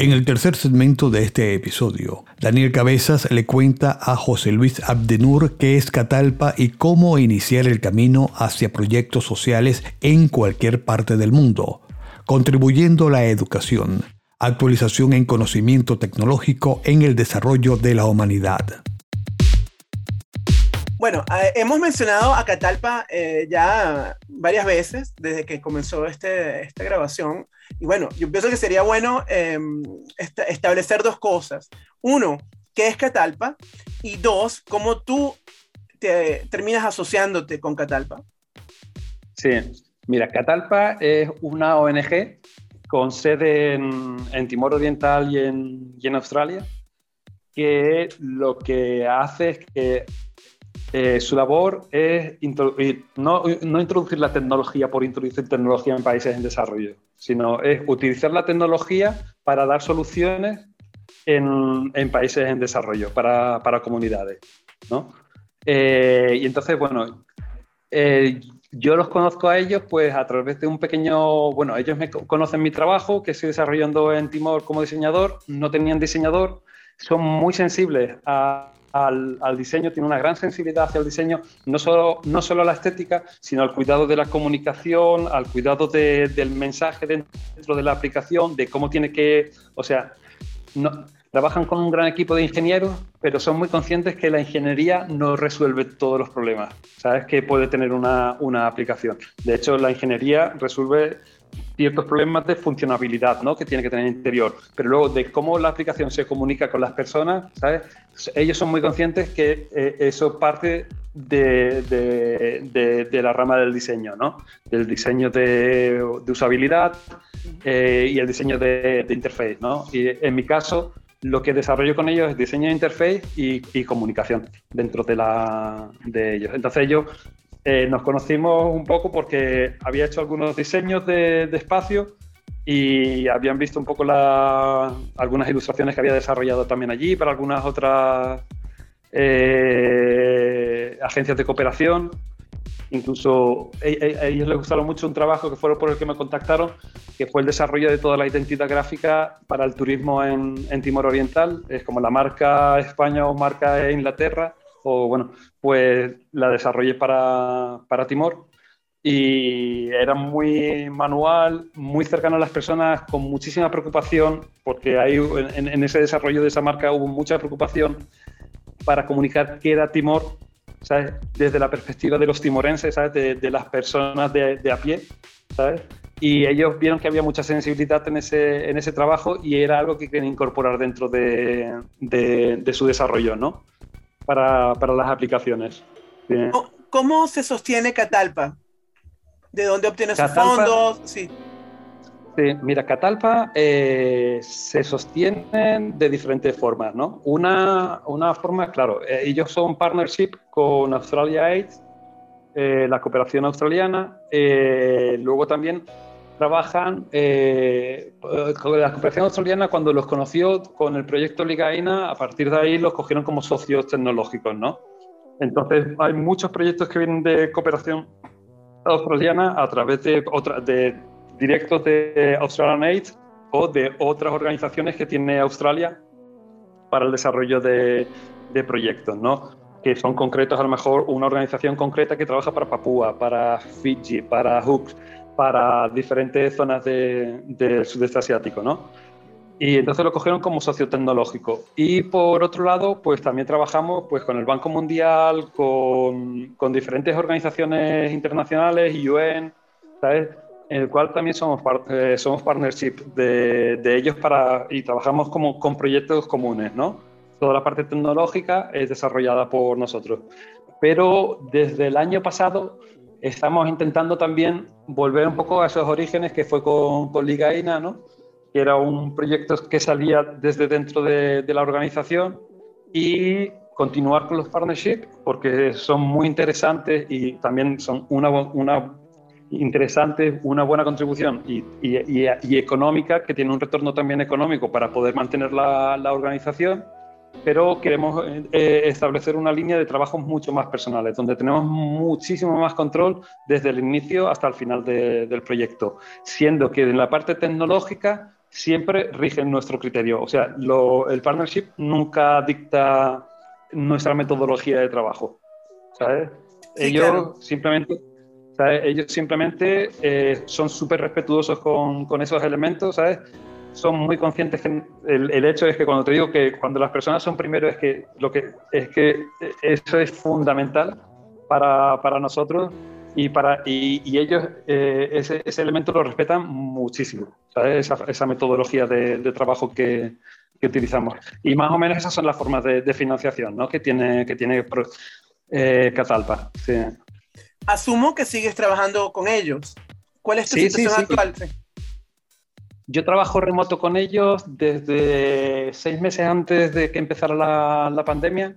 En el tercer segmento de este episodio, Daniel Cabezas le cuenta a José Luis Abdenur qué es Catalpa y cómo iniciar el camino hacia proyectos sociales en cualquier parte del mundo, contribuyendo a la educación, actualización en conocimiento tecnológico en el desarrollo de la humanidad. Bueno, eh, hemos mencionado a Catalpa eh, ya varias veces desde que comenzó este, esta grabación. Y bueno, yo pienso que sería bueno em, establecer dos cosas. Uno, ¿qué es Catalpa? Y dos, ¿cómo tú te terminas asociándote con Catalpa? Sí, mira, Catalpa es una ONG con sede en, Timor Oriental y en, y en Australia, que lo que hace es que eh, su labor es no, no, introducir la tecnología por introducir tecnología en países en desarrollo, sino es utilizar la tecnología para dar soluciones en, en países en desarrollo, para, para comunidades. ¿no? Eh, y entonces, bueno, eh, yo los conozco a ellos pues a través de un pequeño, bueno, ellos me conocen mi trabajo que estoy desarrollando en Timor como diseñador, no tenían diseñador, son muy sensibles a al, diseño, tiene una gran sensibilidad hacia el diseño, no solo, no solo a la estética, sino al cuidado de la comunicación, al cuidado del mensaje dentro de la aplicación, de cómo tiene que, o sea, no, trabajan con un gran equipo de ingenieros, pero son muy conscientes que la ingeniería no resuelve todos los problemas. Sabes que puede tener una, una aplicación. De hecho, la ingeniería resuelve ciertos problemas de funcionabilidad ¿no? que tiene que tener interior, pero luego de cómo la aplicación se comunica con las personas, ¿sabes? ellos son muy conscientes que eh, eso parte de, de, la rama del diseño, ¿no? del diseño de, usabilidad eh, y el diseño de, interface. ¿no? Y en mi caso, lo que desarrollo con ellos es diseño de interface y, y comunicación dentro de, la, de ellos. Entonces ellos eh, nos conocimos un poco porque había hecho algunos diseños de, espacio y habían visto un poco algunas ilustraciones que había desarrollado también allí para algunas otras eh, agencias de cooperación. Incluso e, e, a, ellos les gustaron mucho un trabajo que fue por el que me contactaron, que fue el desarrollo de toda la identidad gráfica para el turismo en, en Timor Oriental. Es como la marca España o marca Inglaterra o bueno, pues la desarrollé para, para Timor y era muy manual, muy cercano a las personas, con muchísima preocupación, porque ahí en, ese desarrollo de esa marca hubo mucha preocupación para comunicar qué era Timor, ¿sabes? Desde la perspectiva de los timorenses, ¿sabes? De, las personas de, de, a pie, ¿sabes? Y ellos vieron que había mucha sensibilidad en ese, en ese trabajo y era algo que querían incorporar dentro de, de su desarrollo, ¿no? Para, para las aplicaciones. ¿Cómo se sostiene Catalpa? ¿De dónde obtiene sus fondos? Sí. Sí, mira, Catalpa eh, se sostiene de diferentes formas, ¿no? Una, una forma, claro, eh, ellos son partnership con Australia Aid, eh, la cooperación australiana, luego también trabajan eh, con la cooperación australiana cuando los conoció con el proyecto Ligaina, a partir de ahí los cogieron como socios tecnológicos, ¿no? Entonces hay muchos proyectos que vienen de cooperación australiana a través de, otra, de directos de Australian Aid o de otras organizaciones que tiene Australia para el desarrollo de, de proyectos, ¿no? que son concretos, a lo mejor una organización concreta que trabaja para Papúa, para Fiji, para Hooks, para diferentes zonas del sudeste asiático, ¿no? Y entonces lo cogieron como socio tecnológico. Y por otro lado, pues también trabajamos pues, con el Banco Mundial, con, con diferentes organizaciones internacionales, UN, ¿sabes? En el cual también somos, eh, somos partnership de, de, ellos para, y trabajamos como, con proyectos comunes, ¿no? Toda la parte tecnológica es desarrollada por nosotros. Pero desde el año pasado estamos intentando también volver un poco a esos orígenes que fue con, con Ligaina, ¿no? que era un proyecto que salía desde dentro de, la organización y continuar con los partnerships porque son muy interesantes y también son una, una interesante, una buena contribución y, y, y, económica, que tiene un retorno también económico para poder mantener la, la organización pero queremos eh, establecer una línea de trabajos mucho más personales, donde tenemos muchísimo más control desde el inicio hasta el final del proyecto, siendo que en la parte tecnológica siempre rigen nuestro criterio. O sea, el partnership nunca dicta nuestra metodología de trabajo. ¿Sabes? ellos, simplemente, ellos simplemente eh, son súper respetuosos con, con, esos elementos, ¿sabes? Son muy conscientes que el, el, hecho es que cuando te digo que cuando las personas son primero es que, lo que, es que eso es fundamental para, para nosotros y, para, y, y ellos eh, ese, ese, elemento lo respetan muchísimo, ¿sabes? Esa, esa metodología de, de trabajo que, que, utilizamos. Y más o menos esas son las formas de, de financiación ¿no? que tiene, que tiene eh, Catalpa. Sí. Asumo que sigues trabajando con ellos. ¿Cuál es tu situación actual? Yo trabajo remoto con ellos desde seis meses antes de que empezara la, la pandemia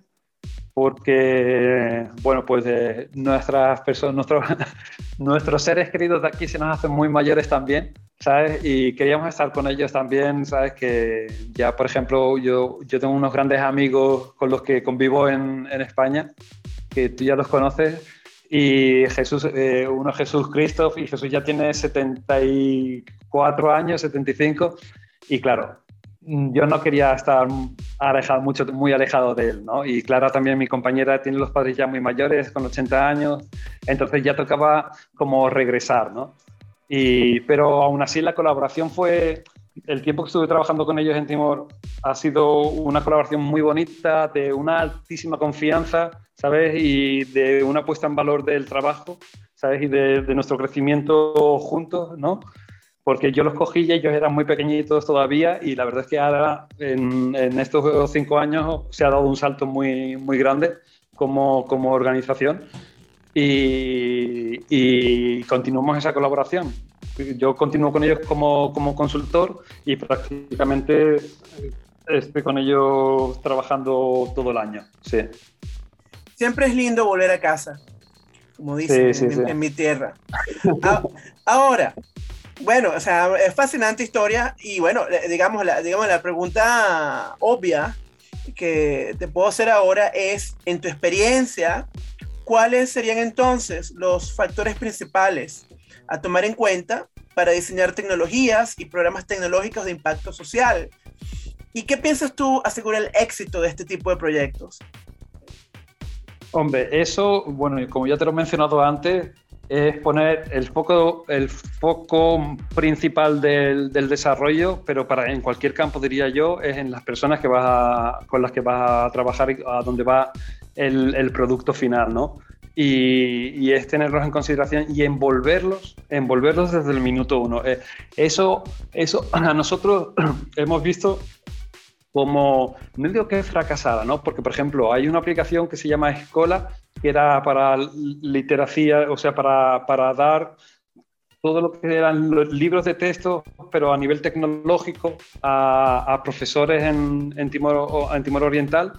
porque, bueno, pues eh, nuestras personas, nuestros, nuestros seres queridos de aquí se nos hacen muy mayores también, ¿sabes? Y queríamos estar con ellos también, ¿sabes? Que ya, por ejemplo, yo, yo tengo unos grandes amigos con los que convivo en, en España, que tú ya los conoces, y Jesús, eh, uno Jesús Christoph, y Jesús ya tiene 74 años, 75, y claro, Mm, yo no quería estar alejado, mucho, muy alejado de él, ¿no? Y Clara también, mi compañera, tiene los padres ya muy mayores, con 80 años, entonces ya tocaba como regresar, ¿no? Y, pero aún así la colaboración fue, el tiempo que estuve trabajando con ellos en Timor ha sido una colaboración muy bonita, de una altísima confianza, ¿sabes? Y de una puesta en valor del trabajo, ¿sabes? Y de, de nuestro crecimiento juntos, ¿no? porque yo los cogí y ellos eran muy pequeñitos todavía y la verdad es que ahora en, estos cinco años se ha dado un salto muy, muy grande como, como organización y, y, continuamos esa colaboración. Yo continúo con ellos como, como consultor y prácticamente estoy con ellos trabajando todo el año. Sí. Siempre es lindo volver a casa, como dicen en, en, mi tierra. Ahora, bueno, o sea, es fascinante historia y bueno, digamos la, digamos la pregunta obvia que te puedo hacer ahora es, en tu experiencia, ¿cuáles serían entonces los factores principales a tomar en cuenta para diseñar tecnologías y programas tecnológicos de impacto social? ¿Y qué piensas tú asegurar el éxito de este tipo de proyectos? Hombre, eso, bueno, como ya te lo he mencionado antes, es poner el foco, el foco principal del, del, desarrollo, pero para, en cualquier campo diría yo, es en las personas que vas con las que vas a trabajar y a donde va el, el producto final, ¿no? Y, es tenerlos en consideración y envolverlos, envolverlos desde el minuto uno. Eh, eso, eso a nosotros hemos visto como, no digo que es fracasada, ¿no? Porque, por ejemplo, hay una aplicación que se llama Escola, que era para literacia, o sea, para, para dar todo lo que eran libros de texto, pero a nivel tecnológico, a, a profesores en, en, Timor, en Timor Oriental.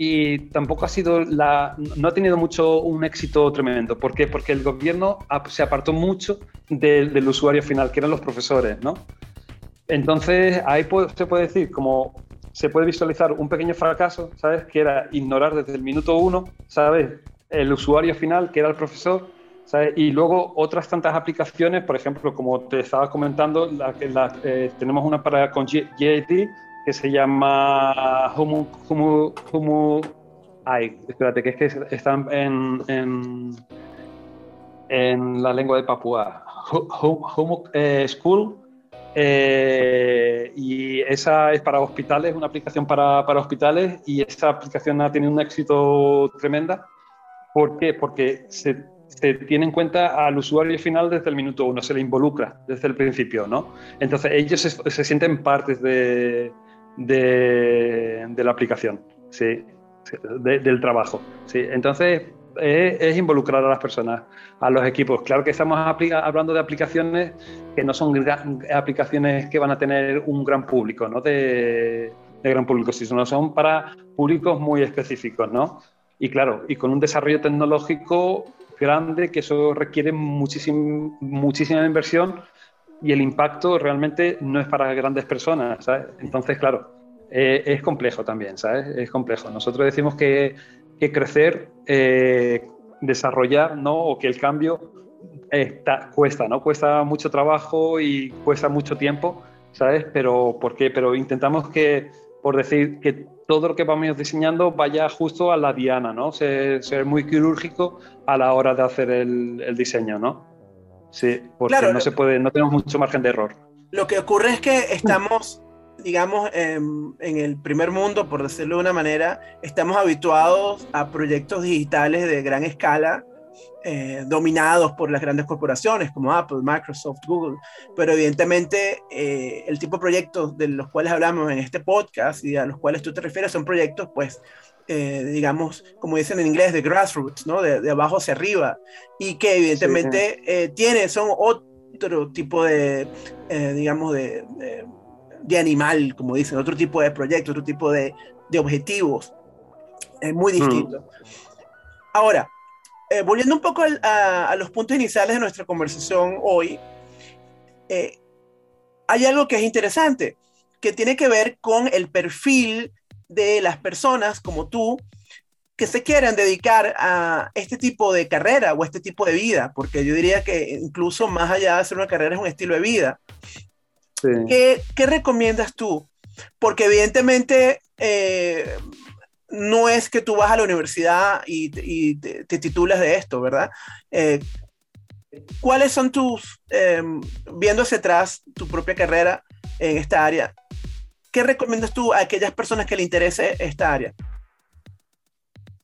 Y tampoco ha sido la, no ha tenido mucho un éxito tremendo. ¿Por qué? Porque el gobierno se apartó mucho del, del usuario final, que eran los profesores, ¿no? Entonces, ahí se puede decir como se puede visualizar un pequeño fracaso, ¿sabes? Que era ignorar desde el minuto uno, ¿sabes? El usuario final, que era el profesor, ¿sabes? Y luego otras tantas aplicaciones, por ejemplo, como te estaba comentando, la, la, eh, tenemos una para con JIT que se llama Humu, Humu, Humu, ay, espérate, que es que están en, en, en la lengua de Papúa. Humu eh, School eh, y esa es para hospitales, una aplicación para, para, hospitales y esa aplicación ha tenido un éxito tremenda. ¿Por qué? Porque se, se, tiene en cuenta al usuario final desde el minuto uno, se le involucra desde el principio, ¿no? Entonces ellos se, se sienten partes de, de, la aplicación, ¿sí? De, del trabajo. ¿sí? Entonces es, involucrar a las personas, a los equipos. Claro que estamos hablando de aplicaciones que no son aplicaciones que van a tener un gran público, ¿no? De, gran público, sino son para públicos muy específicos, ¿no? Y claro, y con un desarrollo tecnológico grande que eso requiere muchísima inversión y el impacto realmente no es para grandes personas, ¿sabes? Entonces, claro, eh, es complejo también, ¿sabes? Es complejo. Nosotros decimos que que crecer, eh, desarrollar, ¿no? O que el cambio cuesta, ¿no? Cuesta mucho trabajo y cuesta mucho tiempo, ¿sabes? Pero, ¿por qué? Pero intentamos que, por decir, que todo lo que vamos diseñando vaya justo a la diana, ¿no? Ser, muy quirúrgico a la hora de hacer el, diseño, ¿no? Sí, porque no se puede, no tenemos mucho margen de error. Lo que ocurre es que estamos, digamos, en, en el primer mundo, por decirlo de una manera, estamos habituados a proyectos digitales de gran escala eh, dominados por las grandes corporaciones como Apple, Microsoft, Google, pero evidentemente eh, el tipo de proyectos de los cuales hablamos en este podcast y a los cuales tú te refieres son proyectos, pues, eh, digamos, como dicen en inglés, de grassroots, ¿no? De, abajo hacia arriba, y que evidentemente tienen, son otro tipo de, digamos, de, de, animal, como dicen, otro tipo de proyectos, otro tipo de, de objetivos, es muy mm. distinto. Ahora, eh, volviendo un poco a, los puntos iniciales de nuestra conversación hoy, eh, hay algo que es interesante, que tiene que ver con el perfil de las personas como tú que se quieran dedicar a este tipo de carrera o este tipo de vida, porque yo diría que incluso más allá de hacer una carrera es un estilo de vida. ¿Qué, ¿Qué, recomiendas tú? Porque evidentemente eh, no es que tú vas a la universidad y, te, titulas de esto, ¿verdad? Eh, ¿Cuáles son tus, eh, viendo hacia atrás tu propia carrera en esta área, qué recomiendas tú a aquellas personas que le interese esta área?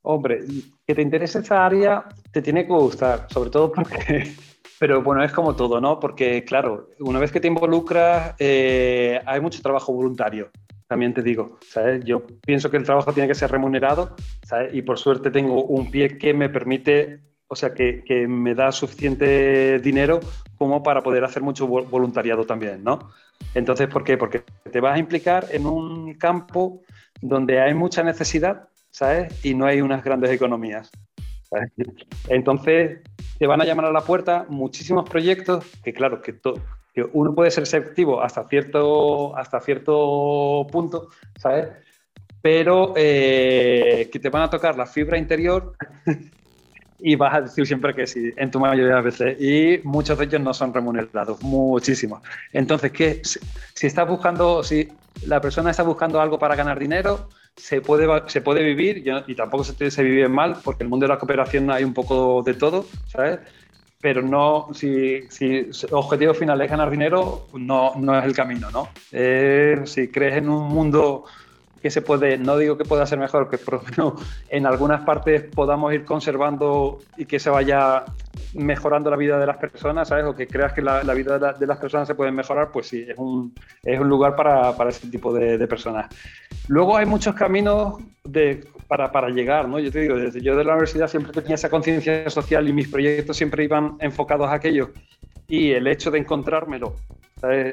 Hombre, que te interese esta área te tiene que gustar, sobre todo porque, pero bueno, es como todo, ¿no? Porque claro, una vez que te involucras, eh, hay mucho trabajo voluntario también te digo, ¿sabes? Yo pienso que el trabajo tiene que ser remunerado, ¿sabes? Y por suerte tengo un pie que me permite, o sea, que, que me da suficiente dinero como para poder hacer mucho voluntariado también, ¿no? Entonces, ¿por qué? Porque te vas a implicar en un campo donde hay mucha necesidad, ¿sabes? Y no hay unas grandes economías. Entonces, te van a llamar a la puerta muchísimos proyectos que, claro, que, que uno puede ser selectivo hasta cierto, hasta cierto punto, ¿sabes? Pero eh, que te van a tocar la fibra interior y vas a decir siempre que sí, en tu mayoría de veces. Y muchos de ellos no son remunerados, muchísimos. Entonces, ¿qué? Si, estás buscando, si la persona está buscando algo para ganar dinero, se puede, se puede vivir y tampoco se, se vive mal, porque en el mundo de la cooperación hay un poco de todo, ¿sabes? pero no, si, si objetivo final es ganar dinero, no, no es el camino, ¿no? Eh, si crees en un mundo que se puede, no digo que pueda ser mejor, que por lo en algunas partes podamos ir conservando y que se vaya mejorando la vida de las personas, ¿sabes? O que creas que la, vida de, las personas se puede mejorar, pues sí, es un, es un lugar para, para ese tipo de, de, personas. Luego hay muchos caminos de, para, para, llegar, ¿no? Yo te digo, desde yo de la universidad siempre tenía esa conciencia social y mis proyectos siempre iban enfocados a aquello. Y el hecho de encontrármelo,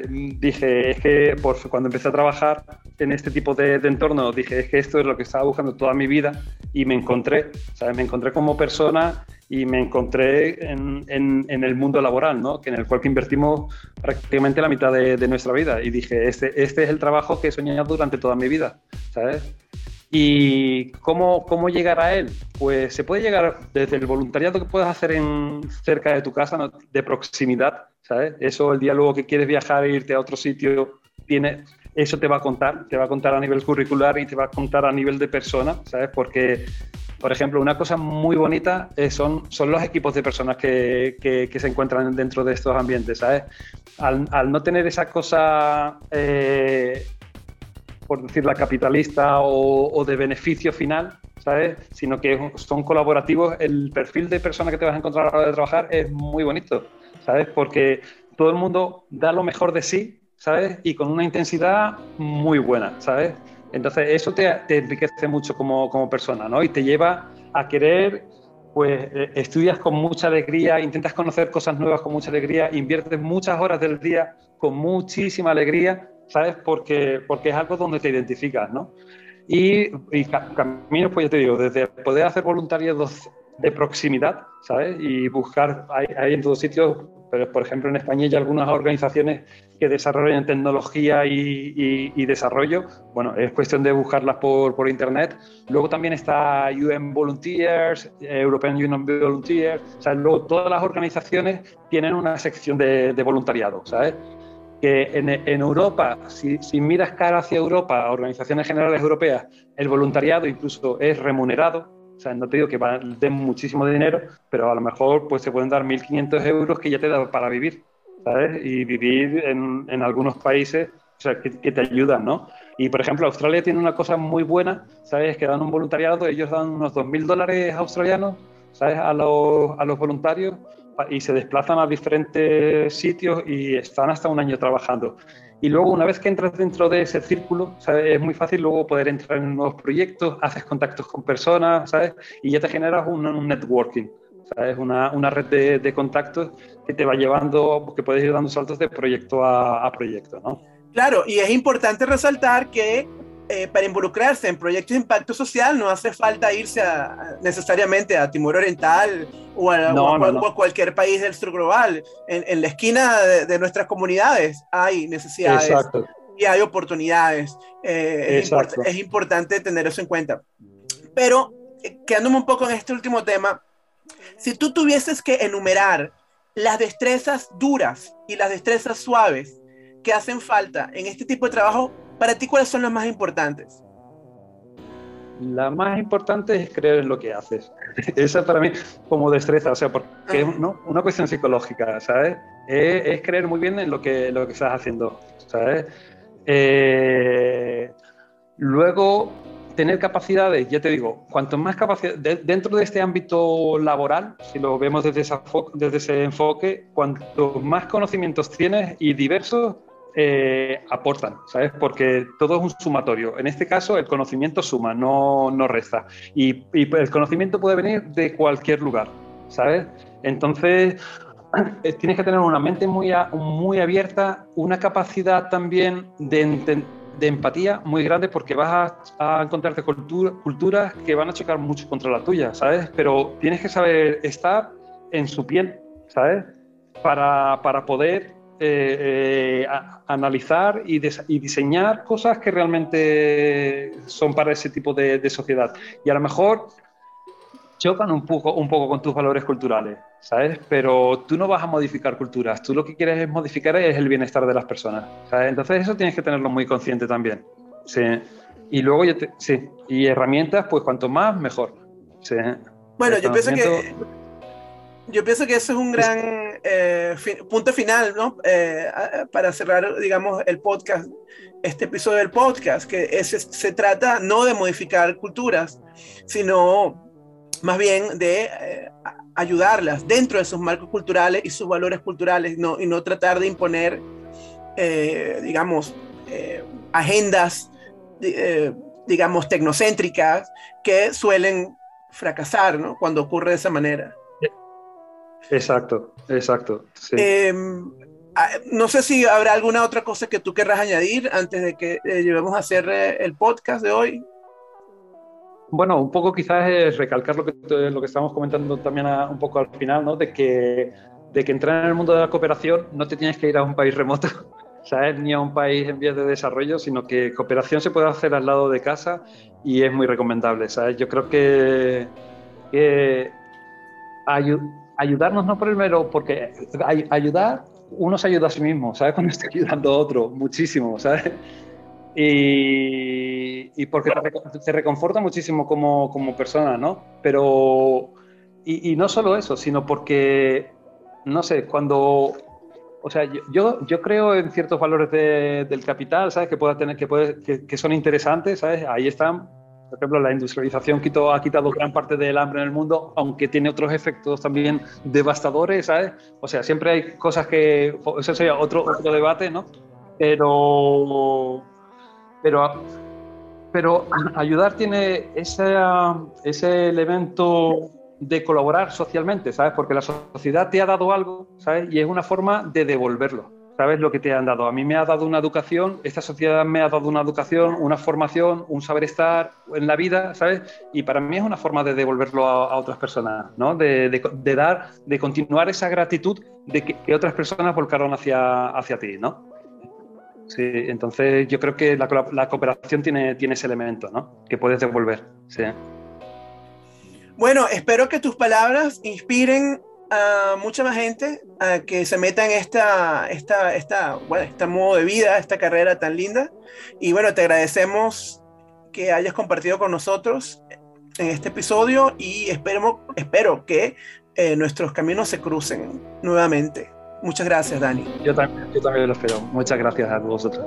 dije, es que cuando empecé a trabajar en este tipo de, entorno, dije, es que esto es lo que estaba buscando toda mi vida y me encontré, ¿sabes? Me encontré como persona y me encontré en, en, el mundo laboral, ¿no? Que en el cual que invertimos prácticamente la mitad de, nuestra vida. Y dije, este, este es el trabajo que he soñado durante toda mi vida, ¿sabes? ¿Y cómo, cómo llegar a él? Pues se puede llegar desde el voluntariado que puedas hacer en, cerca de tu casa, de proximidad, ¿sabes? Eso el día luego que quieres viajar e irte a otro sitio, tiene, eso te va a contar, te va a contar a nivel curricular y te va a contar a nivel de persona, ¿sabes? Porque, por ejemplo, una cosa muy bonita son, son los equipos de personas que, que, se encuentran dentro de estos ambientes, ¿sabes? Al, al no tener esa cosa... Eh, por decir la capitalista o, de beneficio final, ¿sabes? Sino que son colaborativos. El perfil de persona que te vas a encontrar a la hora de trabajar es muy bonito, ¿sabes? Porque todo el mundo da lo mejor de sí, ¿sabes? Y con una intensidad muy buena, ¿sabes? Entonces eso te, enriquece mucho como, como persona, ¿no? Y te lleva a querer pues eh, estudias con mucha alegría, intentas conocer cosas nuevas con mucha alegría, inviertes muchas horas del día con muchísima alegría ¿sabes? Porque, porque es algo donde te identificas, ¿no? Y, y caminos, pues ya te digo, desde poder hacer voluntariados de proximidad, ¿sabes? Y buscar, hay, hay, en todos sitios, pero por ejemplo en España hay algunas organizaciones que desarrollan tecnología y, y, desarrollo. Bueno, es cuestión de buscarlas por, por, internet. Luego también está UN Volunteers, European Union Volunteers. O sea, luego todas las organizaciones tienen una sección de, de voluntariado, ¿sabes? que en, Europa, si, si, miras cara hacia Europa, organizaciones generales europeas, el voluntariado incluso es remunerado. No te digo que den muchísimo dinero, pero a lo mejor pues, se pueden dar 1.500 euros que ya te da para vivir, ¿sabes? Y vivir en, en algunos países que, te ayudan, ¿no? Y, por ejemplo, Australia tiene una cosa muy buena, ¿sabes? Que dan un voluntariado, ellos dan unos 2.000 dólares australianos, ¿sabes? A los, a los voluntarios y se desplazan a diferentes sitios y están hasta un año trabajando. Y luego, una vez que entras dentro de ese círculo, ¿sabes? es muy fácil luego poder entrar en nuevos proyectos, haces contactos con personas, ¿sabes? Y ya te generas un, networking, ¿sabes? Una, una red de, de, contactos que te va llevando, que puedes ir dando saltos de proyecto a, a proyecto, ¿no? Claro, y es importante resaltar que eh, para involucrarse en proyectos de impacto social no hace falta irse necesariamente a Timor Oriental o a, cualquier país del sur global. En, la esquina de, nuestras comunidades hay necesidades y hay oportunidades. Eh, es, importante tener eso en cuenta. Pero eh, quedándome un poco en este último tema, si tú tuvieses que enumerar las destrezas duras y las destrezas suaves que hacen falta en este tipo de trabajo, para ti, ¿cuáles son las más importantes? La más importante es creer en lo que haces. Esa para mí como destreza, o sea, porque es una cuestión psicológica, ¿sabes? Es, creer muy bien en lo que, lo que estás haciendo, ¿sabes? Eh, luego, tener capacidades, ya te digo, cuanto más capacidad, dentro de este ámbito laboral, si lo vemos desde, desde ese enfoque, cuanto más conocimientos tienes y diversos, eh, aportan, ¿sabes? Porque todo es un sumatorio. En este caso, el conocimiento suma, no, no resta. Y, el conocimiento puede venir de cualquier lugar, ¿sabes? Entonces, eh, tienes que tener una mente muy, muy abierta, una capacidad también de, de empatía muy grande porque vas a, encontrarte culturas que van a chocar mucho contra la tuya, ¿sabes? Pero tienes que saber estar en su piel, ¿sabes? Para, para poder eh, eh, analizar y, diseñar cosas que realmente son para ese tipo de, sociedad. Y a lo mejor chocan un poco, un poco con tus valores culturales, ¿sabes? Pero tú no vas a modificar culturas, tú lo que quieres es modificar es el bienestar de las personas, Entonces eso tienes que tenerlo muy consciente también, ¿sí? Y luego, yo sí, y herramientas, pues cuanto más, mejor, ¿sí? Bueno, yo pienso que yo pienso que eso es un gran eh, punto final, ¿no? Eh, para cerrar, digamos, el podcast, este episodio del podcast, que se trata no de modificar culturas, sino más bien de eh, ayudarlas dentro de sus marcos culturales y sus valores culturales, no, y no tratar de imponer, digamos, agendas, digamos, tecnocéntricas que suelen fracasar, ¿no? Cuando ocurre de esa manera. Exacto, exacto. Em, ah, no sé si habrá alguna otra cosa que tú querrás añadir antes de que eh, llevemos a hacer eh, el podcast de hoy. Bueno, un poco quizás es recalcar lo que, lo que estamos comentando también un poco al final, ¿no? De que, de que entrar en el mundo de la cooperación no te tienes que ir a un país remoto, ¿sabes? Ni a un país en vías de desarrollo, sino que cooperación se puede hacer al lado de casa y es muy recomendable, ¿sabes? Yo creo que, que ayudarnos no primero, porque ayudar, uno se ayuda a sí mismo, ¿sabes? Cuando está ayudando a otro, muchísimo, ¿sabes? Y, y porque te, reconforta muchísimo como, como persona, ¿no? Pero, y, y, no solo eso, sino porque, no sé, cuando, o sea, yo, yo creo en ciertos valores de, del capital, ¿sabes? Que, pueda tener, que, puede, que, que son interesantes, ¿sabes? Ahí están, por ejemplo, la industrialización quitó, ha quitado gran parte del hambre en el mundo, aunque tiene otros efectos también devastadores, ¿sabes? O sea, siempre hay cosas que... Eso sería otro, otro debate, ¿no? Pero... Pero, pero ayudar tiene ese, ese elemento de colaborar socialmente, ¿sabes? Porque la sociedad te ha dado algo, ¿sabes? Y es una forma de devolverlo sabes lo que te han dado. A mí me ha dado una educación, esta sociedad me ha dado una educación, una formación, un saber estar en la vida, ¿sabes? Y para mí es una forma de devolverlo a, otras personas, ¿no? De, de, dar, de continuar esa gratitud de que, otras personas volcaron hacia, hacia ti, ¿no? Sí, entonces yo creo que la, la, cooperación tiene, tiene ese elemento, ¿no? Que puedes devolver, sí. Bueno, espero que tus palabras inspiren a mucha más gente a que se meta en esta, esta, esta, bueno, este modo de vida, esta carrera tan linda. Y bueno, te agradecemos que hayas compartido con nosotros en este episodio y esperemos, espero que eh, nuestros caminos se crucen nuevamente. Muchas gracias, Dani. Yo también, yo también lo espero. Muchas gracias a vosotros.